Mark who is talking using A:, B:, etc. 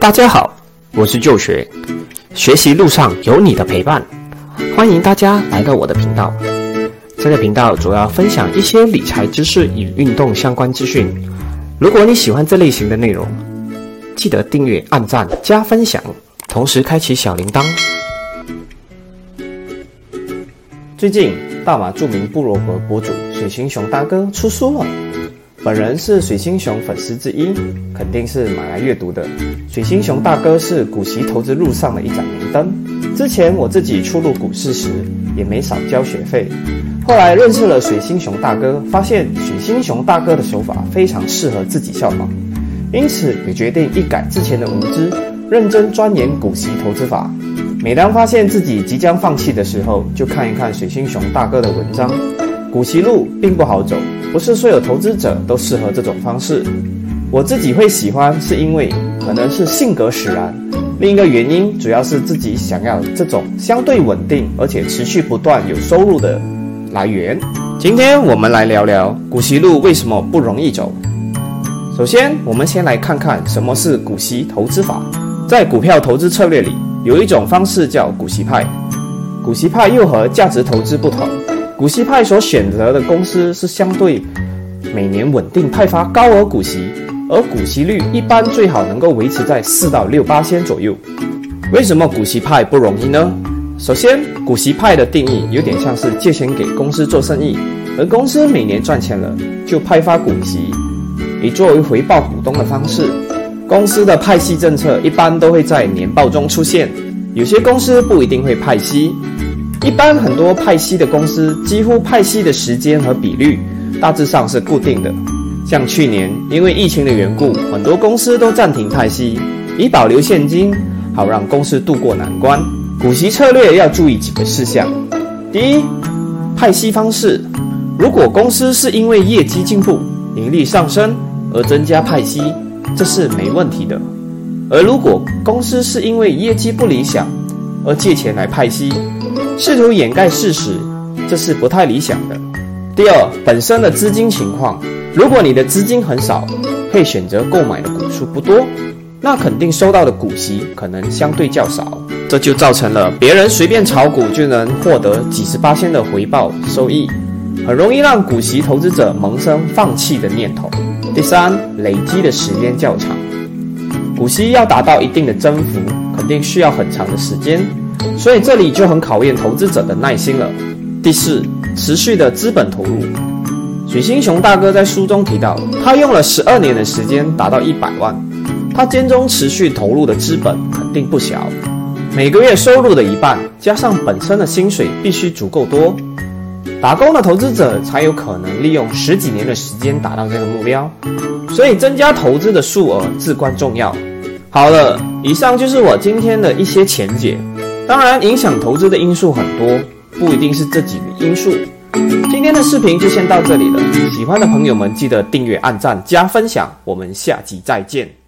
A: 大家好，我是旧学，学习路上有你的陪伴，欢迎大家来到我的频道。这个频道主要分享一些理财知识与运动相关资讯。如果你喜欢这类型的内容，记得订阅、按赞、加分享，同时开启小铃铛。最近，大马著名部落格博主水星熊大哥出书了。本人是水星熊粉丝之一，肯定是买来阅读的。水星熊大哥是股息投资路上的一盏明灯。之前我自己初入股市时，也没少交学费。后来认识了水星熊大哥，发现水星熊大哥的手法非常适合自己效仿，因此也决定一改之前的无知，认真钻研股息投资法。每当发现自己即将放弃的时候，就看一看水星熊大哥的文章。股息路并不好走，不是所有投资者都适合这种方式。我自己会喜欢，是因为可能是性格使然。另一个原因主要是自己想要这种相对稳定而且持续不断有收入的来源。今天我们来聊聊股息路为什么不容易走。首先，我们先来看看什么是股息投资法。在股票投资策略里，有一种方式叫股息派。股息派又和价值投资不同。股息派所选择的公司是相对每年稳定派发高额股息，而股息率一般最好能够维持在四到六八仙左右。为什么股息派不容易呢？首先，股息派的定义有点像是借钱给公司做生意，而公司每年赚钱了就派发股息，以作为回报股东的方式。公司的派息政策一般都会在年报中出现，有些公司不一定会派息。一般很多派息的公司，几乎派息的时间和比率大致上是固定的。像去年因为疫情的缘故，很多公司都暂停派息，以保留现金，好让公司渡过难关。股息策略要注意几个事项：第一，派息方式，如果公司是因为业绩进步、盈利上升而增加派息，这是没问题的；而如果公司是因为业绩不理想而借钱来派息，试图掩盖事实，这是不太理想的。第二，本身的资金情况，如果你的资金很少，可以选择购买的股数不多，那肯定收到的股息可能相对较少，这就造成了别人随便炒股就能获得几十八千的回报收益，很容易让股息投资者萌生放弃的念头。第三，累积的时间较长，股息要达到一定的增幅，定需要很长的时间。所以这里就很考验投资者的耐心了。第四，持续的资本投入。许星熊大哥在书中提到，他用了十二年的时间达到一百万，他间中持续投入的资本肯定不小，每个月收入的一半加上本身的薪水必须足够多，打工的投资者才有可能利用十几年的时间达到这个目标。所以增加投资的数额至关重要。好了，以上就是我今天的一些浅解。当然，影响投资的因素很多，不一定是这几个因素。今天的视频就先到这里了，喜欢的朋友们记得订阅、按赞、加分享，我们下集再见。